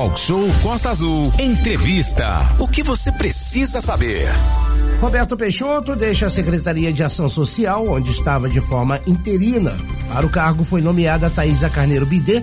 Talk Show Costa Azul. Entrevista. O que você precisa saber? Roberto Peixoto deixa a Secretaria de Ação Social, onde estava de forma interina. Para o cargo foi nomeada Thaisa Carneiro Bidê,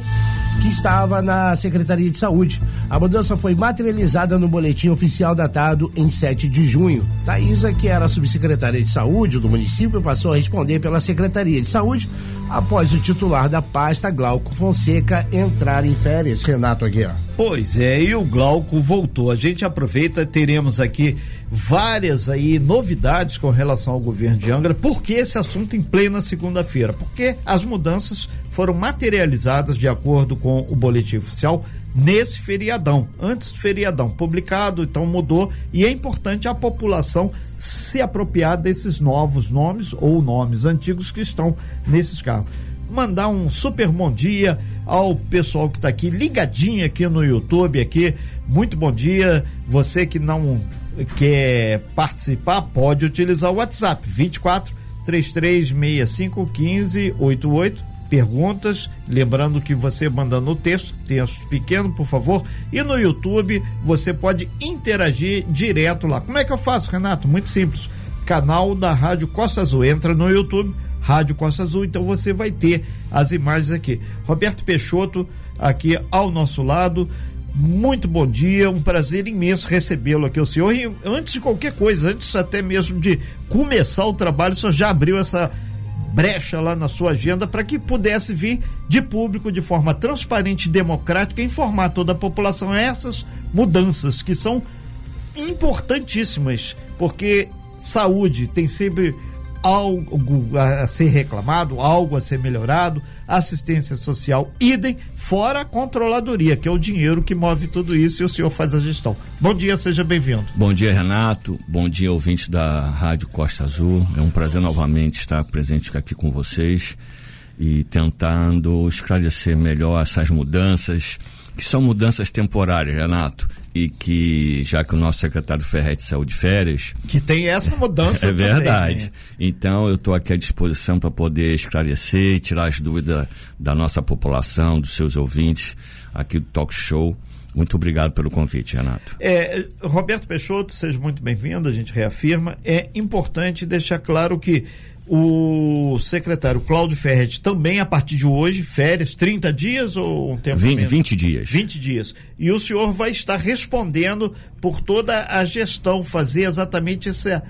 que estava na Secretaria de Saúde. A mudança foi materializada no boletim oficial datado em 7 de junho. Thaisa, que era subsecretária de Saúde do município, passou a responder pela Secretaria de Saúde após o titular da pasta, Glauco Fonseca, entrar em férias. Renato Aguiar. Pois é, e o Glauco voltou. A gente aproveita, teremos aqui várias aí novidades com relação ao governo de Angra. Por que esse assunto em plena segunda-feira? Porque as mudanças foram materializadas de acordo com o boletim oficial nesse feriadão, antes do feriadão publicado, então mudou e é importante a população se apropriar desses novos nomes ou nomes antigos que estão nesses carros mandar um super bom dia ao pessoal que está aqui ligadinho aqui no YouTube aqui. Muito bom dia. Você que não quer participar, pode utilizar o WhatsApp 24 3365 1588 perguntas, lembrando que você manda no texto, texto pequeno, por favor, e no YouTube você pode interagir direto lá. Como é que eu faço, Renato? Muito simples. Canal da Rádio Costa Azul. Entra no YouTube, Rádio Costa Azul, então você vai ter as imagens aqui. Roberto Peixoto aqui ao nosso lado. Muito bom dia, um prazer imenso recebê-lo aqui, o senhor. E antes de qualquer coisa, antes até mesmo de começar o trabalho, o senhor já abriu essa brecha lá na sua agenda para que pudesse vir de público de forma transparente e democrática informar toda a população essas mudanças que são importantíssimas, porque saúde tem sempre algo a ser reclamado, algo a ser melhorado, assistência social, idem, fora a controladoria, que é o dinheiro que move tudo isso e o senhor faz a gestão. Bom dia, seja bem-vindo. Bom dia, Renato. Bom dia, ouvintes da Rádio Costa Azul. É um prazer novamente estar presente aqui com vocês e tentando esclarecer melhor essas mudanças, que são mudanças temporárias, Renato e que já que o nosso secretário Ferretti saiu de férias que tem essa mudança é verdade também, né? então eu estou aqui à disposição para poder esclarecer e tirar as dúvidas da nossa população dos seus ouvintes aqui do Talk Show muito obrigado pelo convite, Renato. É, Roberto Peixoto, seja muito bem-vindo, a gente reafirma. É importante deixar claro que o secretário Cláudio Ferretti também a partir de hoje, férias, 30 dias ou um tempo 20, menos? 20 dias. 20 dias. E o senhor vai estar respondendo por toda a gestão, fazer exatamente essa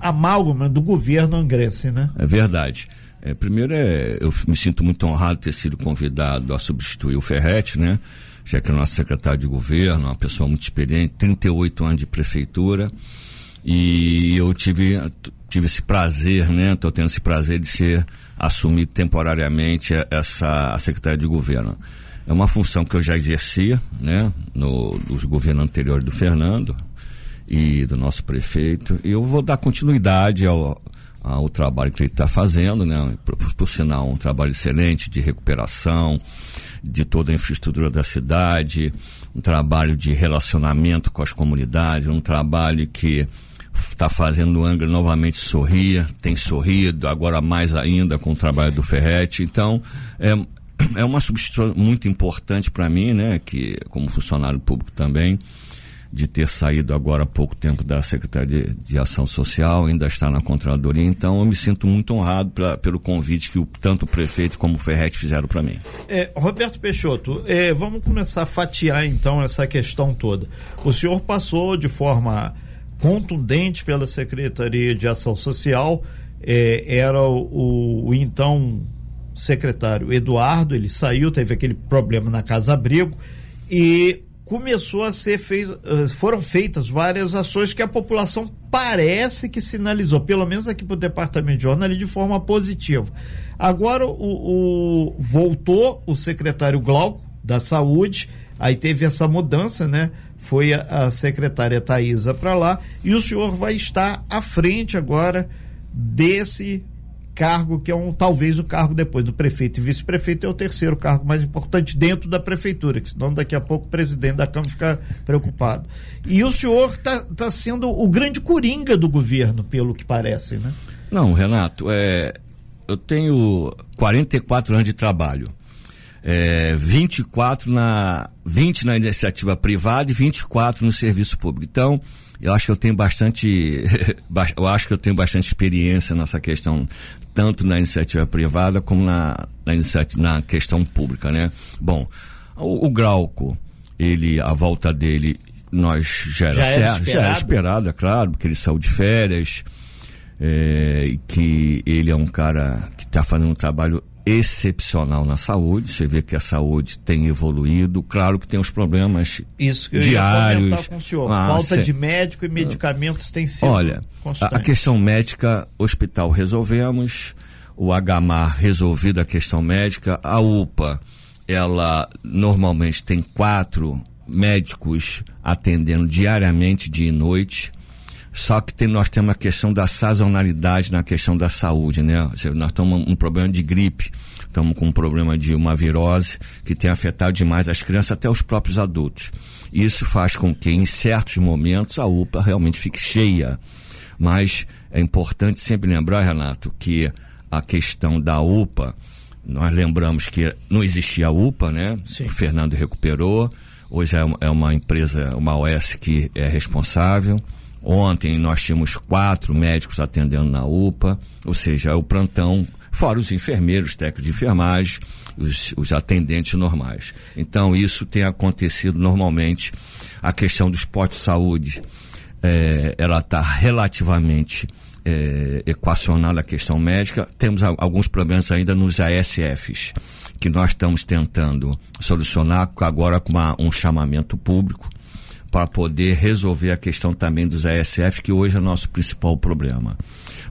amálgama do governo angrense, né? É verdade. É, primeiro, é, eu me sinto muito honrado de ter sido convidado a substituir o Ferretti, né? Já que é nosso secretário de governo, uma pessoa muito experiente, 38 anos de prefeitura. E eu tive tive esse prazer, né? Estou tendo esse prazer de ser assumido temporariamente essa a secretaria de governo. É uma função que eu já exercia, né? No, nos governos anteriores do Fernando e do nosso prefeito. E eu vou dar continuidade ao, ao trabalho que ele está fazendo, né? Por, por sinal, um trabalho excelente de recuperação de toda a infraestrutura da cidade, um trabalho de relacionamento com as comunidades, um trabalho que está fazendo o Angra novamente sorrir, tem sorrido, agora mais ainda com o trabalho do Ferretti. Então, é, é uma substituição muito importante para mim, né, que como funcionário público também, de ter saído agora há pouco tempo da Secretaria de, de Ação Social, ainda está na Controladoria, então eu me sinto muito honrado pra, pelo convite que o, tanto o prefeito como o Ferretti fizeram para mim. É, Roberto Peixoto, é, vamos começar a fatiar então essa questão toda. O senhor passou de forma contundente pela Secretaria de Ação Social, é, era o, o, então secretário Eduardo, ele saiu, teve aquele problema na Casa Abrigo e começou a ser feito, eh, foram feitas várias ações que a população parece que sinalizou, pelo menos aqui para o departamento de jornalismo, de forma positiva. Agora o, o, voltou o secretário Glauco da Saúde, aí teve essa mudança, né? Foi a, a secretária Thaisa para lá e o senhor vai estar à frente agora desse cargo que é um talvez o cargo depois do prefeito e vice-prefeito é o terceiro cargo mais importante dentro da prefeitura, que senão daqui a pouco o presidente da Câmara fica preocupado. E o senhor está tá sendo o grande coringa do governo, pelo que parece, né? Não, Renato, é, eu tenho 44 anos de trabalho, é, 24 na 20 na iniciativa privada e 24 no serviço público. Então, eu acho que eu tenho bastante, eu acho que eu tenho bastante experiência nessa questão, tanto na iniciativa privada como na, na, iniciativa, na questão pública, né? Bom, o, o Grauco, ele, a volta dele, nós já era, já era, certo, esperado. já era esperado, é claro, porque ele saiu de férias, é, que ele é um cara que está fazendo um trabalho excepcional na saúde. Você vê que a saúde tem evoluído. Claro que tem os problemas Isso que diários. Eu ia com o senhor. Ah, Falta de médico e medicamentos tem sido. Olha, a, a, questão médica, hospital resolvemos. O HMAR resolvido a questão médica. A UPA, ela normalmente tem quatro médicos atendendo diariamente, dia e noite. Só que tem, nós temos a questão da sazonalidade na questão da saúde, né? Nós estamos um problema de gripe, estamos com um problema de uma virose que tem afetado demais as crianças, até os próprios adultos. Isso faz com que, em certos momentos, a UPA realmente fique cheia. Mas é importante sempre lembrar, Renato, que a questão da UPA, nós lembramos que não existia a UPA, né? Sim. O Fernando recuperou. Hoje é uma, é uma empresa, uma OS que é responsável. Ontem nós tínhamos quatro médicos atendendo na UPA, ou seja, o plantão, fora os enfermeiros, técnicos de enfermagem, os, os atendentes normais. Então isso tem acontecido normalmente. A questão do esporte de saúde, é, ela está relativamente é, equacionada a questão médica. Temos alguns problemas ainda nos ASFs, que nós estamos tentando solucionar agora com uma, um chamamento público para poder resolver a questão também dos ASF, que hoje é o nosso principal problema.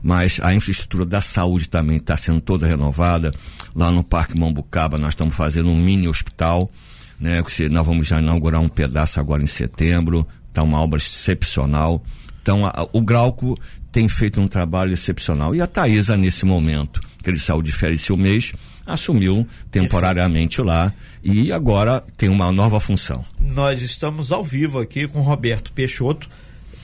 Mas a infraestrutura da saúde também está sendo toda renovada. Lá no Parque Mambucaba nós estamos fazendo um mini hospital, né? Nós vamos já inaugurar um pedaço agora em setembro. Está uma obra excepcional. Então a, o Grauco tem feito um trabalho excepcional. E a Thaisa, nesse momento, que ele saiu de férias esse mês, assumiu temporariamente lá e agora tem uma nova função. Nós estamos ao vivo aqui com Roberto Peixoto,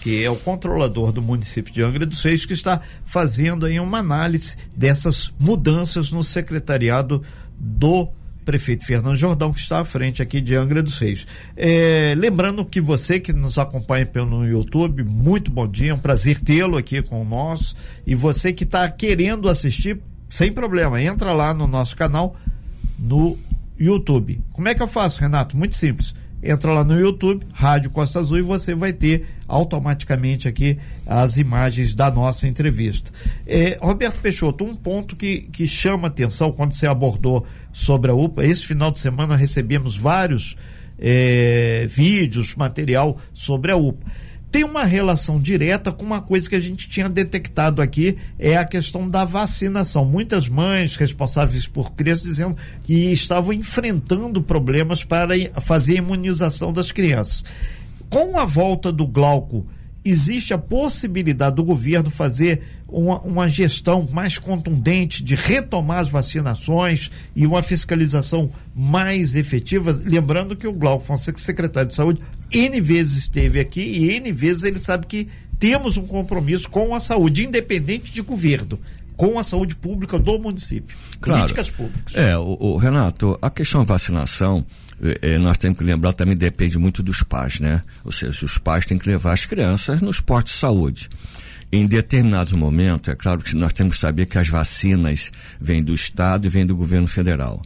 que é o controlador do município de Angra dos Reis, que está fazendo aí uma análise dessas mudanças no secretariado do prefeito Fernando Jordão, que está à frente aqui de Angra dos Reis. É, lembrando que você que nos acompanha pelo YouTube, muito bom dia, é um prazer tê-lo aqui com nós. E você que está querendo assistir, sem problema, entra lá no nosso canal no YouTube. Como é que eu faço, Renato? Muito simples. Entra lá no YouTube, Rádio Costa Azul, e você vai ter automaticamente aqui as imagens da nossa entrevista. É, Roberto Peixoto, um ponto que, que chama atenção quando você abordou sobre a UPA, esse final de semana recebemos vários é, vídeos, material sobre a UPA tem uma relação direta com uma coisa que a gente tinha detectado aqui, é a questão da vacinação. Muitas mães responsáveis por crianças dizendo que estavam enfrentando problemas para fazer a imunização das crianças. Com a volta do Glauco, existe a possibilidade do governo fazer uma, uma, gestão mais contundente de retomar as vacinações e uma fiscalização mais efetiva. Lembrando que o Glauco Fonseca, secretário de Saúde, N vezes esteve aqui e N vezes ele sabe que temos um compromisso com a saúde, independente de governo com a saúde pública do município. Claro. Políticas públicas. É, o, o Renato, a questão da vacinação, é, nós temos que lembrar também depende muito dos pais, né? Ou seja, os pais têm que levar as crianças nos postos de saúde. Em determinados momentos, é claro que nós temos que saber que as vacinas vêm do Estado e vêm do governo federal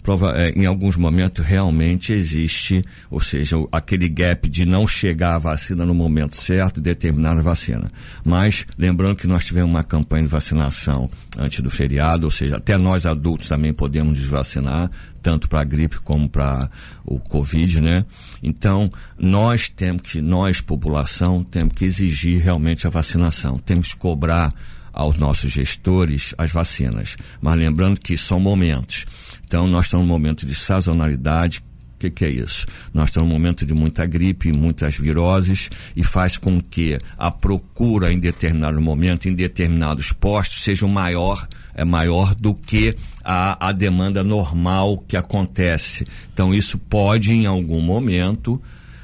prova, é, em alguns momentos realmente existe, ou seja, aquele gap de não chegar a vacina no momento certo, determinar a vacina. Mas lembrando que nós tivemos uma campanha de vacinação antes do feriado, ou seja, até nós adultos também podemos desvacinar, tanto para a gripe como para o Covid, né? Então, nós temos que, nós, população, temos que exigir realmente a vacinação, temos que cobrar aos nossos gestores as vacinas. Mas lembrando que são momentos. Então, nós estamos num momento de sazonalidade. O que, que, é isso? Nós estamos num momento de muita gripe, muitas viroses, e faz com que a procura em determinado momento, em determinados postos, seja maior, é maior do que a, a demanda normal que acontece. Então, isso pode, em algum momento,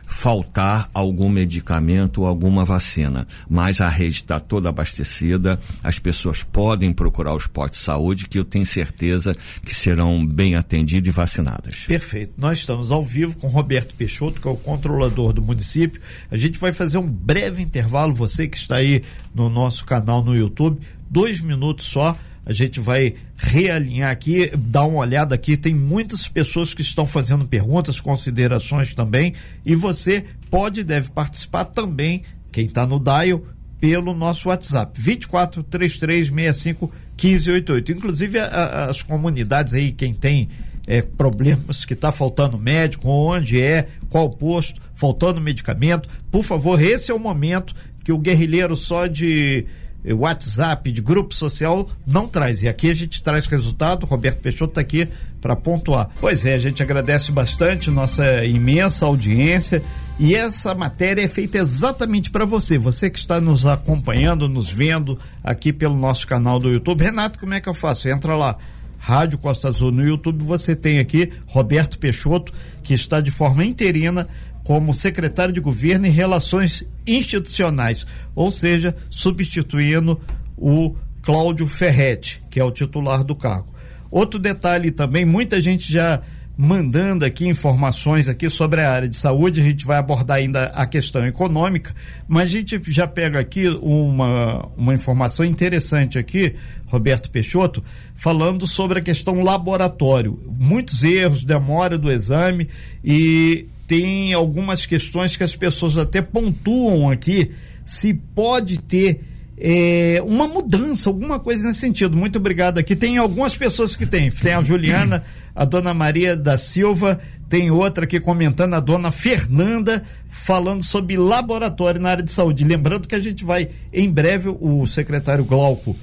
faltar algum medicamento ou alguma vacina. Mas a rede está toda abastecida, as pessoas podem procurar os postos de saúde, que eu tenho certeza que serão bem atendidas e vacinadas. Perfeito. Nós estamos ao vivo com Roberto Peixoto, que é o controlador do município. A gente vai fazer um breve intervalo, você que está aí no nosso canal no YouTube, dois minutos só a gente vai realinhar aqui, dar uma olhada aqui. Tem muitas pessoas que estão fazendo perguntas, considerações também. E você pode e deve participar também, quem está no dial, pelo nosso WhatsApp, 24 3365 1588. Inclusive, a, a, as comunidades aí, quem tem é, problemas que está faltando médico, onde é, qual posto, faltando medicamento, por favor, esse é o momento que o guerrilheiro só de WhatsApp, de grupo social, não traz. E aqui a gente traz resultado. Roberto Peixoto está aqui para pontuar. Pois é, a gente agradece bastante nossa imensa audiência. E essa matéria é feita exatamente para você, você que está nos acompanhando, nos vendo aqui pelo nosso canal do YouTube. Renato, como é que eu faço? Entra lá, Rádio Costa Azul no YouTube, você tem aqui Roberto Peixoto, que está de forma interina como secretário de governo e relações institucionais, ou seja, substituindo o Cláudio Ferretti, que é o titular do cargo. Outro detalhe também, muita gente já mandando aqui informações aqui sobre a área de saúde, a gente vai abordar ainda a questão econômica, mas a gente já pega aqui uma, uma informação interessante aqui, Roberto Peixoto, falando sobre a questão laboratório. Muitos erros, demora do exame e tem algumas questões que as pessoas até pontuam aqui se pode ter é, uma mudança, alguma coisa nesse sentido. Muito obrigado aqui. Tem algumas pessoas que tem. Tem a Juliana, a dona Maria da Silva, tem outra aqui comentando, a dona Fernanda, falando sobre laboratório na área de saúde. Lembrando que a gente vai, em breve, o secretário Glauco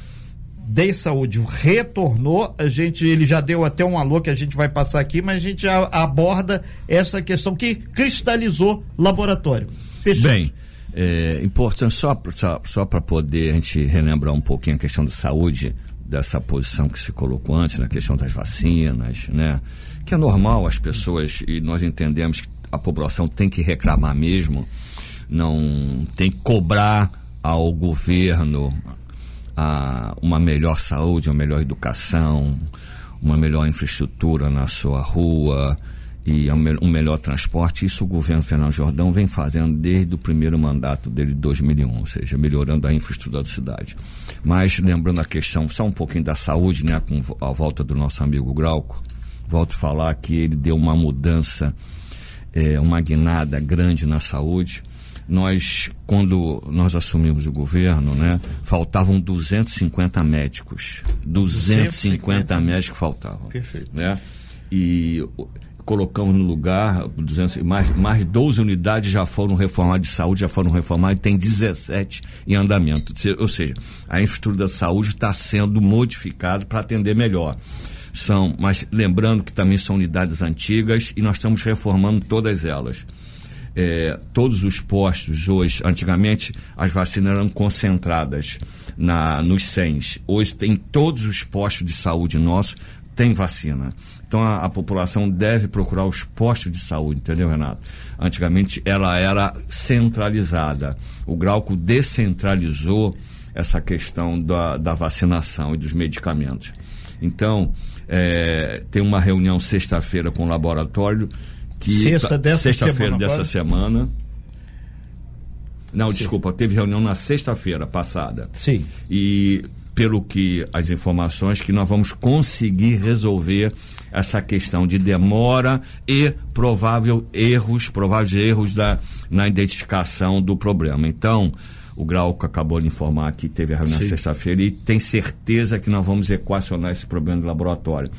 de saúde retornou, a gente ele já deu até um alô que a gente vai passar aqui, mas a gente já aborda essa questão que cristalizou laboratório. Fechou. Bem, é importante só só, só para poder a gente relembrar um pouquinho a questão da saúde dessa posição que se colocou antes na questão das vacinas, né? Que é normal as pessoas e nós entendemos que a população tem que reclamar mesmo, não tem que cobrar ao governo a uma melhor saúde, uma melhor educação, uma melhor infraestrutura na sua rua e um melhor transporte. Isso o governo Fernando Jordão vem fazendo desde o primeiro mandato dele de 2001, ou seja, melhorando a infraestrutura da cidade. Mas lembrando a questão só um pouquinho da saúde, né, com a volta do nosso amigo Grauco, volto a falar que ele deu uma mudança, é, uma guinada grande na saúde nós, quando nós assumimos o governo, né, faltavam 250 médicos. 250, 250 médicos faltavam. Perfeito. Né? E colocamos no lugar, 200, mais, mais 12 unidades já foram reformadas de saúde, já foram reformadas, e tem 17 em andamento. Ou seja, a infraestrutura da saúde está sendo modificada para atender melhor. São, mas lembrando que também são unidades antigas e nós estamos reformando todas elas é, todos os postos hoje, antigamente as vacinas eram concentradas na, nos CENs. Hoje tem todos os postos de saúde nossos tem vacina. Então a, a, população deve procurar os postos de saúde, entendeu, Renato? Antigamente ela era centralizada. O Grauco descentralizou essa questão da, da vacinação e dos medicamentos. Então, é, tem uma reunião sexta-feira com o laboratório que sexta dessa sexta-feira dessa semana. Não, Sim. desculpa, teve reunião na sexta-feira passada. Sim. E pelo que as informações que nós vamos conseguir resolver essa questão de demora e provável erros, prováveis erros da, na identificação do problema. Então, o Grauco acabou de informar que teve a reunião sexta-feira e tem certeza que nós vamos equacionar esse problema do laboratório.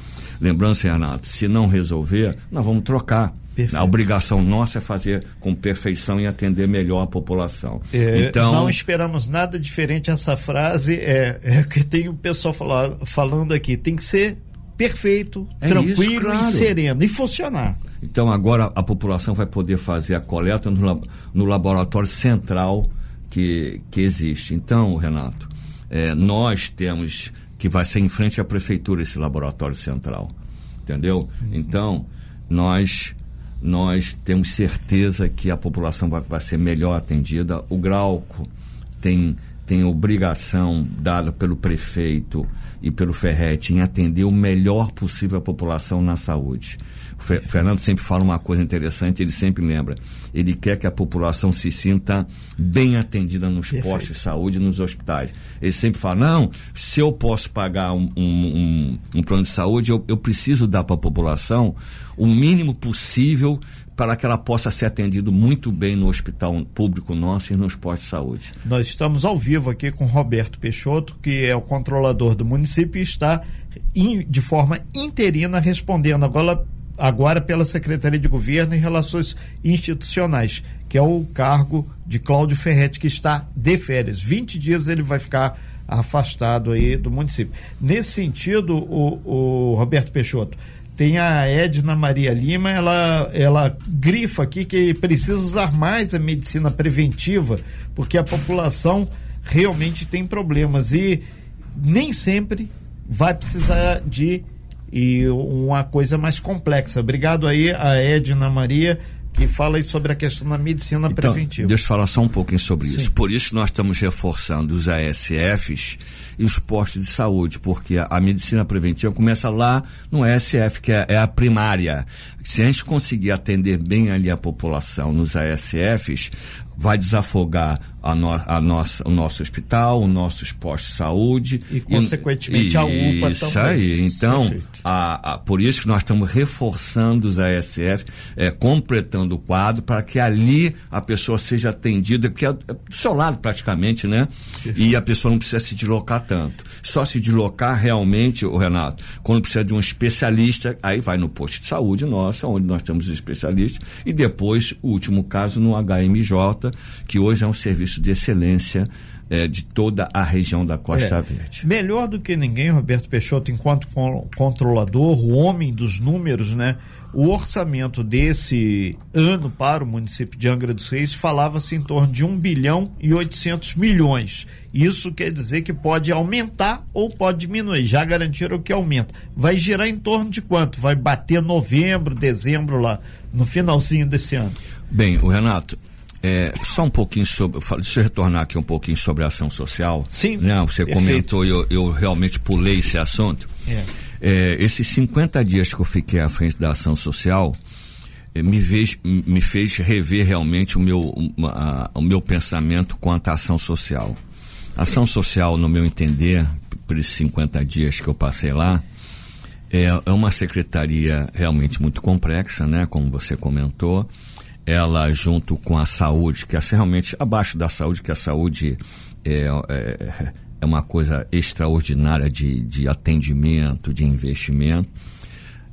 Lembrando, Renato, se não resolver, nós vamos trocar. Perfeito. A obrigação nossa é fazer com perfeição e atender melhor a população. É, então não esperamos nada diferente essa frase é, é que tem o pessoal falar, falando aqui tem que ser perfeito, é tranquilo isso, claro. e sereno e funcionar. Então agora a população vai poder fazer a coleta no, no laboratório central que, que existe. Então, Renato, é, nós temos que vai ser em frente à prefeitura esse laboratório central, entendeu? Uhum. Então nós nós temos certeza que a população vai, vai ser melhor atendida. O Grauco tem, tem obrigação dada pelo prefeito e pelo Ferret em atender o melhor possível a população na saúde. O Fernando sempre fala uma coisa interessante, ele sempre lembra. Ele quer que a população se sinta bem atendida nos Perfeito. postos de saúde, nos hospitais. Ele sempre fala: não, se eu posso pagar um, um, um, um plano de saúde, eu, eu preciso dar para a população o mínimo possível para que ela possa ser atendida muito bem no hospital público nosso e nos postos de saúde. Nós estamos ao vivo aqui com Roberto Peixoto, que é o controlador do município e está in, de forma interina respondendo agora, agora pela Secretaria de Governo e Relações Institucionais, que é o cargo de Cláudio Ferretti, que está de férias. 20 dias ele vai ficar afastado aí do município. Nesse sentido, o, o Roberto Peixoto, tem a Edna Maria Lima, ela, ela grifa aqui que precisa usar mais a medicina preventiva, porque a população realmente tem problemas e nem sempre vai precisar de e uma coisa mais complexa. Obrigado aí a Edna Maria que fala sobre a questão da medicina então, preventiva. Deixa eu falar só um pouquinho sobre Sim. isso. Por isso nós estamos reforçando os ASFs e os postos de saúde, porque a, a medicina preventiva começa lá no ASF, que é, é a primária. Se a gente conseguir atender bem ali a população nos ASFs, vai desafogar a, no, a nossa, o nosso hospital, o nosso posto de saúde. E, consequentemente, e, a UPA isso também. Isso aí. Então, a, a, por isso que nós estamos reforçando os ASF, é, completando o quadro, para que ali a pessoa seja atendida, que é do seu lado praticamente, né? E a pessoa não precisa se deslocar tanto. Só se deslocar realmente, o Renato, quando precisa de um especialista, aí vai no posto de saúde nosso, onde nós temos especialistas, e depois, o último caso, no HMJ, que hoje é um serviço serviço de excelência é, de toda a região da Costa é, Verde. Melhor do que ninguém, Roberto Peixoto, enquanto controlador, o homem dos números, né? O orçamento desse ano para o município de Angra dos Reis falava-se em torno de 1 bilhão e 800 milhões. Isso quer dizer que pode aumentar ou pode diminuir. Já garantiram que aumenta. Vai girar em torno de quanto? Vai bater novembro, dezembro lá, no finalzinho desse ano? Bem, o Renato, é, só um pouquinho sobre. Deixa eu retornar aqui um pouquinho sobre a ação social. Sim. Né? Você comentou e eu, eu, realmente pulei esse assunto. É. É, esses 50 dias que eu fiquei à frente da ação social é, me, fez, me fez rever realmente o meu, uma, o meu pensamento quanto à ação social. A ação social, no meu entender, por esses 50 dias que eu passei lá, é, é uma secretaria realmente muito complexa, né? Como você comentou ela junto com a saúde, que é realmente abaixo da saúde, que a saúde é, é, é uma coisa extraordinária de, de atendimento, de investimento.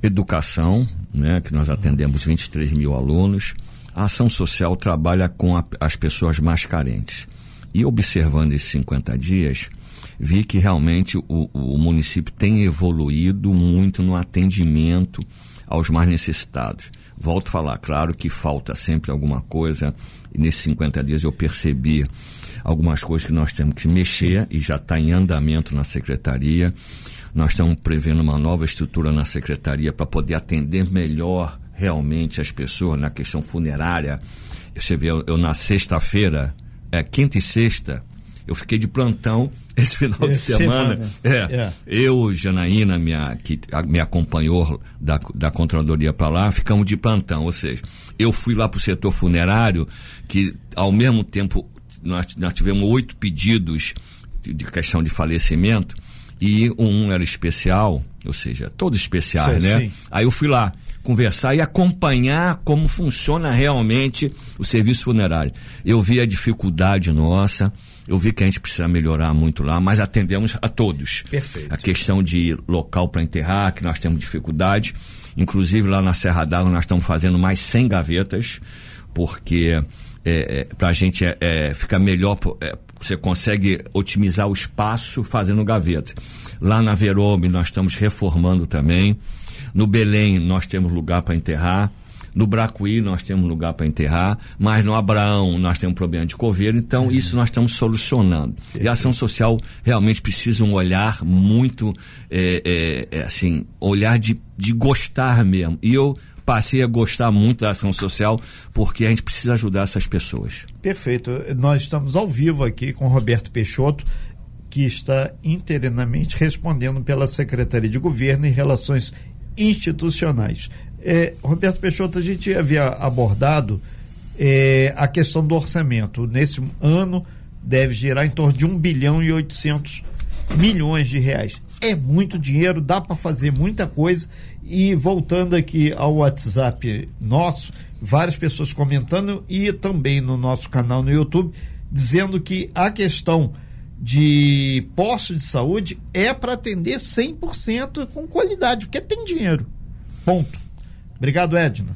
Educação, né, que nós atendemos 23 mil alunos. A ação social trabalha com a, as pessoas mais carentes. E observando esses 50 dias, vi que realmente o, o município tem evoluído muito no atendimento aos mais necessitados. Volto a falar, claro que falta sempre alguma coisa, e nesses 50 dias eu percebi algumas coisas que nós temos que mexer e já está em andamento na secretaria. Nós estamos prevendo uma nova estrutura na secretaria para poder atender melhor realmente as pessoas na questão funerária. Você vê, eu, eu na sexta-feira, é quinta e sexta, eu fiquei de plantão esse final de semana. semana. É, é, Eu, Janaína, minha, que me acompanhou da, da Controladoria para lá, ficamos de plantão. Ou seja, eu fui lá para o setor funerário, que ao mesmo tempo nós, nós tivemos oito pedidos de, de questão de falecimento, e um era especial, ou seja, todos especiais, né? Sim. Aí eu fui lá conversar e acompanhar como funciona realmente o serviço funerário. Eu vi a dificuldade nossa, eu vi que a gente precisa melhorar muito lá, mas atendemos a todos. Perfeito. A questão de local para enterrar, que nós temos dificuldade. Inclusive lá na Serra d'Água nós estamos fazendo mais 100 gavetas, porque é, é, para a gente é, é, fica melhor, é, você consegue otimizar o espaço fazendo gaveta. Lá na Verome nós estamos reformando também. No Belém nós temos lugar para enterrar. No Bracuí nós temos lugar para enterrar, mas no Abraão nós temos problema de coveiro, então uhum. isso nós estamos solucionando. E a ação social realmente precisa um olhar muito, é, é, é, assim, olhar de, de gostar mesmo. E eu passei a gostar muito da ação social porque a gente precisa ajudar essas pessoas. Perfeito. Nós estamos ao vivo aqui com Roberto Peixoto, que está interinamente respondendo pela Secretaria de Governo e Relações Institucionais. É, Roberto Peixoto, a gente havia abordado é, a questão do orçamento. Nesse ano deve girar em torno de 1 bilhão e 800 milhões de reais. É muito dinheiro, dá para fazer muita coisa. E voltando aqui ao WhatsApp nosso, várias pessoas comentando e também no nosso canal no YouTube, dizendo que a questão de posto de saúde é para atender 100% com qualidade, porque tem dinheiro. Ponto. Obrigado, Edna.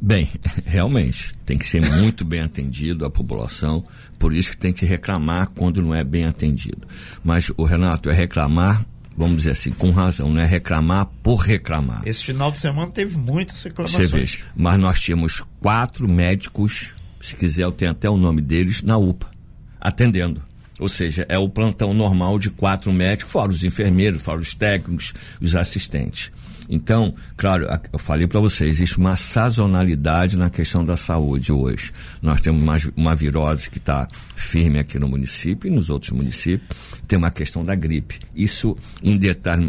Bem, realmente, tem que ser muito bem atendido a população, por isso que tem que reclamar quando não é bem atendido. Mas o Renato é reclamar vamos dizer assim, com razão, não é reclamar por reclamar. Esse final de semana teve muitas reclamações. Você veja, mas nós tínhamos quatro médicos, se quiser eu tenho até o nome deles, na UPA, atendendo. Ou seja, é o plantão normal de quatro médicos, fora os enfermeiros, fora os técnicos, os assistentes. Então, claro, eu falei para você, existe uma sazonalidade na questão da saúde hoje. Nós temos uma, uma virose que está firme aqui no município e nos outros municípios. Tem uma questão da gripe. Isso, em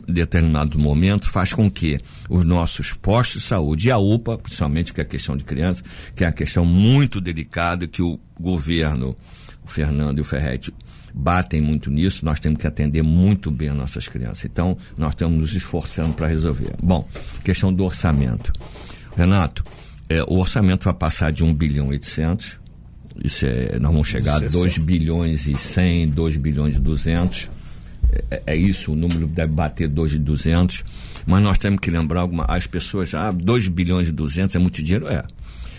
determinado momento, faz com que os nossos postos de saúde e a UPA, principalmente que é a questão de criança, que é a questão muito delicada que o governo, o Fernando e o Ferretti batem muito nisso, nós temos que atender muito bem as nossas crianças. Então, nós estamos nos esforçando para resolver. Bom, questão do orçamento. Renato, é, o orçamento vai passar de 1 bilhão e 800, isso é, nós vamos chegar a 2 bilhões e 100, 2 bilhões e 200. É, é, isso, o número deve bater 2 e 200. Mas nós temos que lembrar alguma, as pessoas, ah, 2 bilhões e 200 é muito dinheiro? É.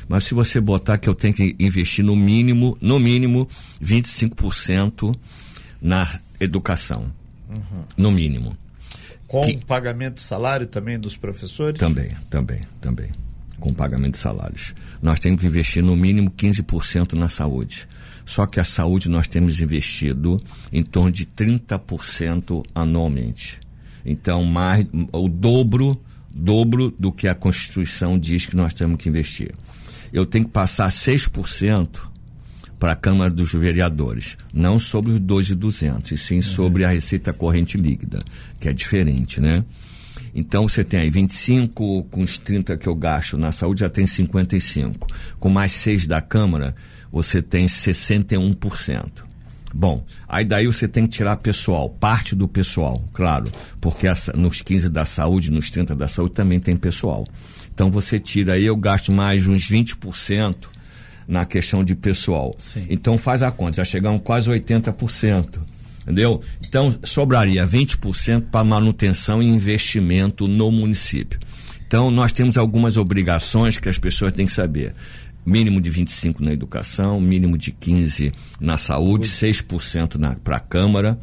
Mas se você botar que eu tenho que investir no mínimo, no mínimo, 25% na educação. Uhum. No mínimo. Com que... pagamento de salário também dos professores? Também, também, também. Com pagamento de salários. Nós temos que investir no mínimo 15% na saúde. Só que a saúde nós temos investido em torno de 30% anualmente. Então, mais, o dobro, dobro do que a Constituição diz que nós temos que investir eu tenho que passar 6% para a Câmara dos Vereadores, não sobre os 2.200, e sim sobre a receita corrente líquida, que é diferente, né? Então você tem aí 25 com os 30 que eu gasto na saúde já tem 55. Com mais 6 da Câmara, você tem 61%. Bom, aí daí você tem que tirar pessoal, parte do pessoal, claro, porque essa, nos 15 da saúde, nos 30 da saúde também tem pessoal. Então você tira aí, eu gasto mais uns 20% na questão de pessoal. Sim. Então faz a conta, já chegamos quase 80%. Entendeu? Então sobraria 20% para manutenção e investimento no município. Então nós temos algumas obrigações que as pessoas têm que saber mínimo de 25 na educação, mínimo de 15 na saúde, 6% para a Câmara,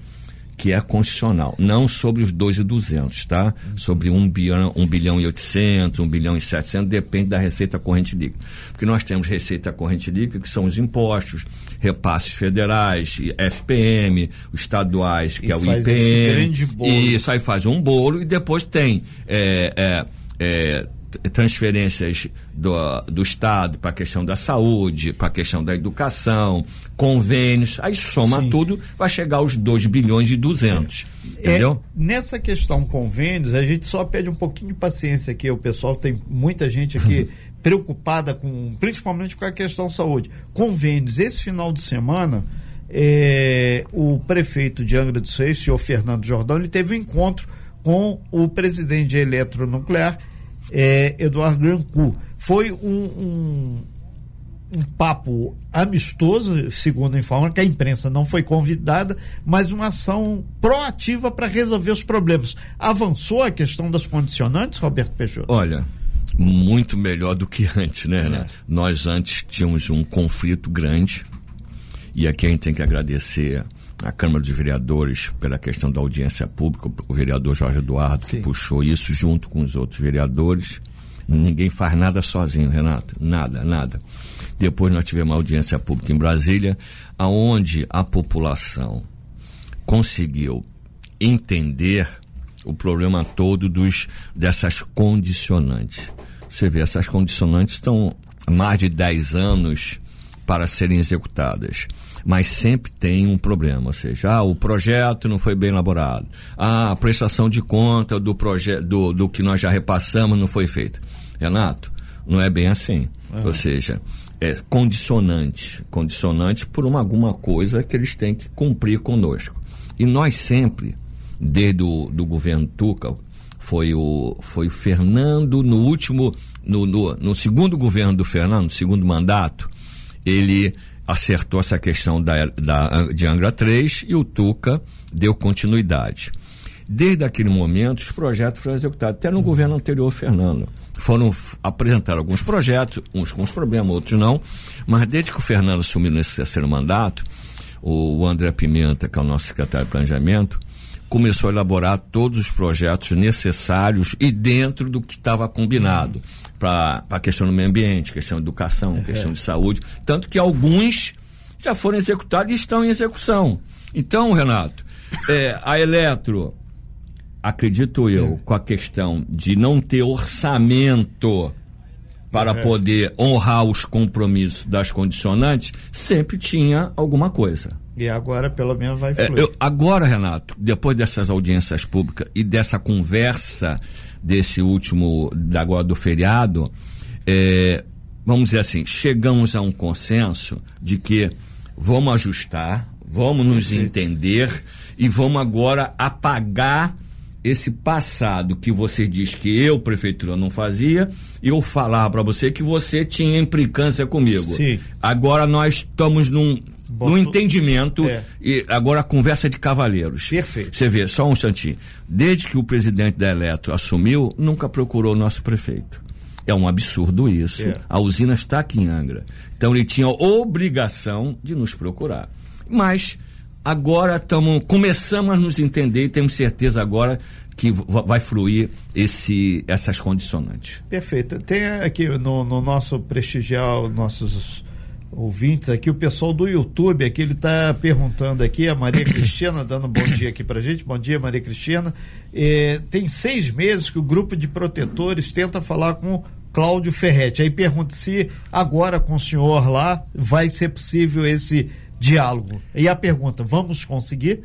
que é constitucional, não sobre os 2,200, tá? Sobre 1 bilhão, 1 bilhão e 800, 1 bilhão e 700, depende da receita corrente líquida. Porque nós temos receita corrente líquida, que são os impostos, repasses federais, FPM, os estaduais, que e é o IPM. E isso aí faz um bolo e depois tem é, é, é, transferências do, do Estado para a questão da saúde, para a questão da educação, convênios, aí soma Sim. tudo, vai chegar aos 2 bilhões e 200. É, entendeu? É, nessa questão convênios, a gente só pede um pouquinho de paciência aqui. O pessoal tem muita gente aqui preocupada com, principalmente com a questão saúde. Convênios, esse final de semana. É, o prefeito de Angra dos Reis, o senhor Fernando Jordão, ele teve um encontro com o presidente de Eletronuclear é, Eduardo Grancu. Foi um, um, um, papo amistoso, segundo informa, que a imprensa não foi convidada, mas uma ação proativa para resolver os problemas. Avançou a questão das condicionantes, Roberto Peixoto? Olha, muito melhor do que antes, né? É. Nós antes tínhamos um conflito grande e aqui a gente tem que agradecer a Câmara dos Vereadores pela questão da audiência pública, o vereador Jorge Eduardo, Sim. que puxou isso junto com os outros vereadores. Ninguém faz nada sozinho, Renato. Nada, nada. Depois nós tivemos uma audiência pública em Brasília, aonde a população conseguiu entender o problema todo dos dessas condicionantes. Você vê, essas condicionantes estão há mais de 10 anos para serem executadas. Mas sempre tem um problema, ou seja, ah, o projeto não foi bem elaborado, ah, a prestação de conta do, projeto do, do que nós já repassamos não foi feita. Renato, não é bem assim. Uhum. Ou seja, é condicionante, condicionante por uma, alguma coisa que eles têm que cumprir conosco. E nós sempre, desde o do governo Tuca, foi o, foi o Fernando no último, no, no, no segundo governo do Fernando, no segundo mandato, ele acertou essa questão da, da, de Angra 3 e o Tuca deu continuidade. Desde aquele momento, os projetos foram executados, até no governo anterior, Fernando. Foram apresentar alguns projetos, uns com os problemas, outros não, mas desde que o Fernando assumiu nesse terceiro mandato, o André Pimenta, que é o nosso secretário de Planejamento, começou a elaborar todos os projetos necessários e dentro do que estava combinado para a questão do meio ambiente, questão de educação, uhum. questão de saúde, tanto que alguns já foram executados e estão em execução. Então, Renato, é, a Eletro, acredito eu, com a questão de não ter orçamento para poder honrar os compromissos das condicionantes, sempre tinha alguma coisa. E agora, pelo menos, vai fluir. É, eu, agora, Renato, depois dessas audiências públicas e dessa conversa desse último, agora do feriado, é, vamos dizer assim, chegamos a um consenso de que vamos ajustar, vamos nos entender e vamos agora apagar esse passado que você diz que eu, prefeitura, não fazia, eu falar para você que você tinha implicância comigo. Sim. Agora nós estamos num, Boto... no entendimento é. e agora a conversa de cavaleiros. Perfeito. Você vê, só um instantinho. Desde que o presidente da Eletro assumiu, nunca procurou o nosso prefeito. É um absurdo isso. É. A usina está aqui em Angra. Então ele tinha obrigação de nos procurar. Mas agora estamos começamos a nos entender e temos certeza agora que vai fluir esse, essas condicionantes. Perfeito. Tem aqui no, no nosso prestigial, nossos ouvintes aqui, o pessoal do YouTube aqui, ele está perguntando aqui, a Maria Cristina dando um bom dia aqui pra gente. Bom dia, Maria Cristina. É, tem seis meses que o grupo de protetores tenta falar com Cláudio Ferretti. Aí pergunta se agora com o senhor lá vai ser possível esse diálogo. E a pergunta, vamos conseguir?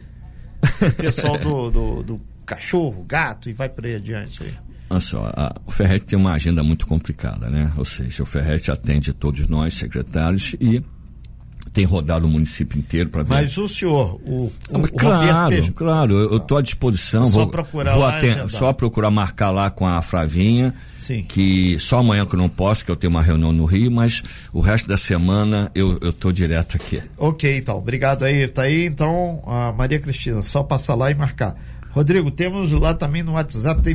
Pessoal do, do, do cachorro, gato e vai por aí adiante. Aí. Olha só, a, o Ferret tem uma agenda muito complicada, né? Ou seja, o Ferret atende todos nós, secretários, e tem rodado o município inteiro para ver. Mas o senhor, o, o, ah, claro, Roberto claro, eu estou à disposição. É só vou, procurar vou lá, só procurar marcar lá com a Fravinha. Sim. Que só amanhã que eu não posso, que eu tenho uma reunião no Rio, mas o resto da semana eu, eu tô direto aqui. Ok, então. Obrigado aí. Tá aí, então, a Maria Cristina. Só passar lá e marcar. Rodrigo, temos lá também no WhatsApp, tem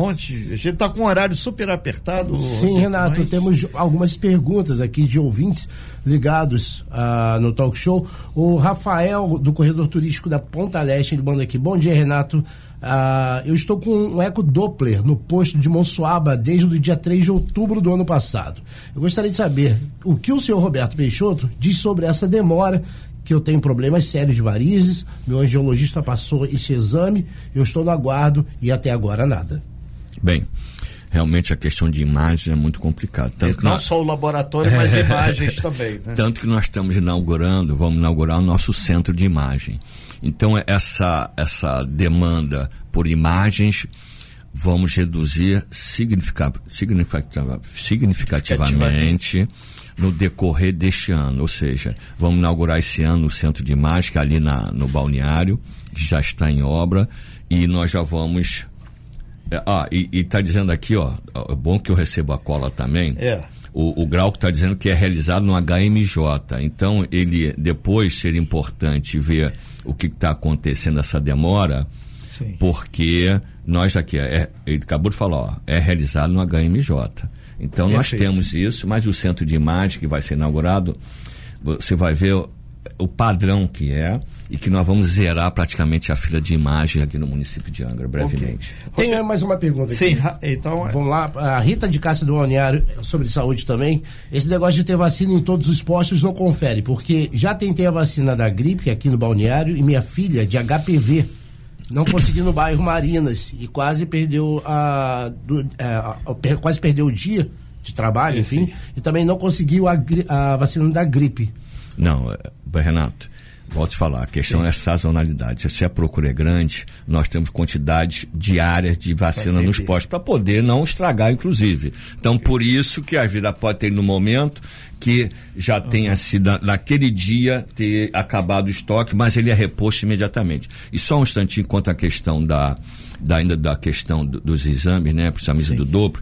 monte. A gente está com um horário super apertado. Sim, Renato, mas... temos algumas perguntas aqui de ouvintes ligados uh, no talk show. O Rafael, do Corredor Turístico da Ponta Leste, ele manda aqui. Bom dia, Renato. Uh, eu estou com um eco Doppler no posto de Monsuaba desde o dia 3 de outubro do ano passado. Eu gostaria de saber o que o senhor Roberto Peixoto diz sobre essa demora que eu tenho problemas sérios de varizes, meu angiologista passou esse exame, eu estou no aguardo e até agora nada. Bem, realmente a questão de imagens é muito complicada. Tanto não nós... só o laboratório, mas imagens também. Né? Tanto que nós estamos inaugurando, vamos inaugurar o nosso centro de imagem. Então, essa, essa demanda por imagens vamos reduzir significativa, significativa, significativamente no decorrer deste ano. Ou seja, vamos inaugurar esse ano o centro de imagem, que é ali na, no balneário, que já está em obra, e nós já vamos é, ah, e, está dizendo aqui, ó, é bom que eu recebo a cola também. É. O, o grau que está dizendo que é realizado no HMJ. Então, ele depois seria importante ver o que está acontecendo essa demora, Sim. porque nós aqui, é, ele acabou de falar, ó, é realizado no HMJ. Então, Perfeito. nós temos isso, mas o centro de imagem que vai ser inaugurado, você vai ver o padrão que é e que nós vamos zerar praticamente a fila de imagem aqui no município de Angra, brevemente. Okay. Tem mais uma pergunta aqui. Sim, então. É. Vamos lá, a Rita de Cássia do Balneário, sobre saúde também. Esse negócio de ter vacina em todos os postos não confere, porque já tentei a vacina da gripe aqui no Balneário e minha filha de HPV não conseguiu no bairro Marinas e quase perdeu a, do, é, a, a, quase perdeu o dia de trabalho, enfim, e também não conseguiu a, a vacina da gripe. Não, é, Renato, Volto a falar, a questão Sim. é sazonalidade. Se a procura é grande, nós temos quantidades diárias de vacina nos postos para poder não estragar, inclusive. Então, por isso que a vida pode ter no momento que já uhum. tenha sido naquele dia ter acabado o estoque, mas ele é reposto imediatamente. E só um instantinho quanto à questão da, da ainda da questão do, dos exames, né, principalmente Sim. do dobro.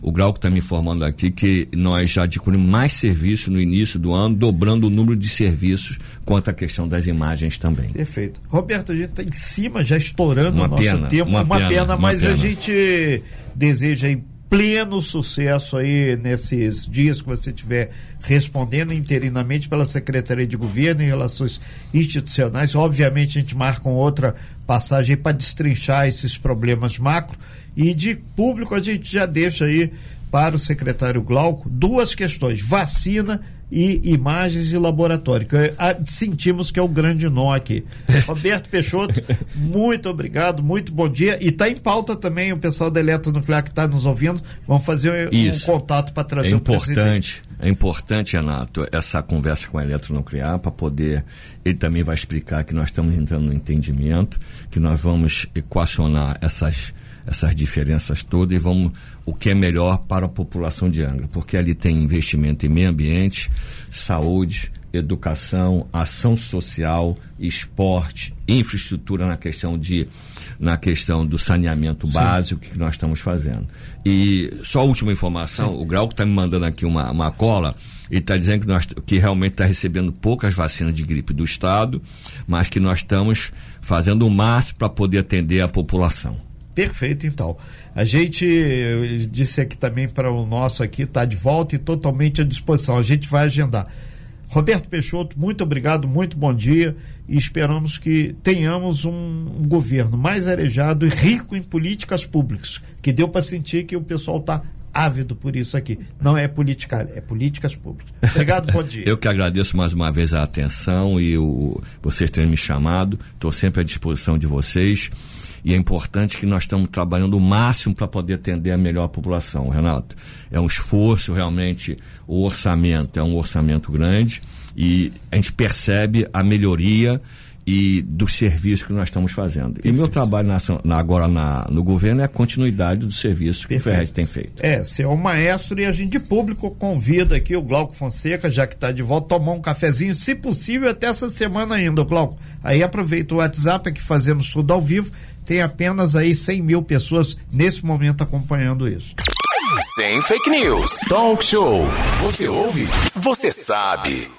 O Glauco está me informando aqui que nós já adquirimos mais serviços no início do ano, dobrando o número de serviços quanto à questão das imagens também. Perfeito. Roberto, a gente está em cima, já estourando uma o nosso pena, tempo. Uma, uma pena, pena, uma mas pena. a gente deseja aí pleno sucesso aí nesses dias que você estiver respondendo interinamente pela Secretaria de Governo em Relações Institucionais. Obviamente a gente marca uma outra passagem para destrinchar esses problemas macro e de público a gente já deixa aí para o secretário Glauco duas questões: vacina e imagens de laboratório. Que a, sentimos que é o grande nó aqui. Roberto Peixoto, muito obrigado, muito bom dia. E está em pauta também o pessoal da Eletronuclear que está nos ouvindo. Vamos fazer um, contato para trazer é o importante. É importante, Renato, essa conversa com a Eletronuclear para poder. Ele também vai explicar que nós estamos entrando no entendimento, que nós vamos equacionar essas essas diferenças todas e vamos o que é melhor para a população de Angra, porque ali tem investimento em meio ambiente, saúde, educação, ação social, esporte, infraestrutura na questão de na questão do saneamento Sim. básico que nós estamos fazendo. E só a última informação, Sim. o Grau que está me mandando aqui uma, uma cola e está dizendo que, nós, que realmente está recebendo poucas vacinas de gripe do Estado, mas que nós estamos fazendo o máximo para poder atender a população. Perfeito, então. A gente disse aqui também para o nosso aqui, está de volta e totalmente à disposição. A gente vai agendar. Roberto Peixoto, muito obrigado, muito bom dia e esperamos que tenhamos um, um governo mais arejado e rico em políticas públicas, que deu para sentir que o pessoal está ávido por isso aqui. Não é política, é políticas públicas. Obrigado, bom dia. Eu que agradeço mais uma vez a atenção e o, vocês terem me chamado. Estou sempre à disposição de vocês e é importante que nós estamos trabalhando o máximo para poder atender a melhor população, Renato. É um esforço realmente, o orçamento é um orçamento grande e a gente percebe a melhoria e dos serviços que nós estamos fazendo. Perfeito. E meu trabalho na, na, agora na, no governo é a continuidade do serviço que Perfeito. o Ferret tem feito. É, você é o maestro e a gente de público convida aqui o Glauco Fonseca, já que está de volta, tomar um cafezinho, se possível, até essa semana ainda, Glauco. Aí aproveita o WhatsApp, é que fazemos tudo ao vivo, tem apenas aí 100 mil pessoas nesse momento acompanhando isso. Sem fake news. Talk show. Você ouve? Você sabe.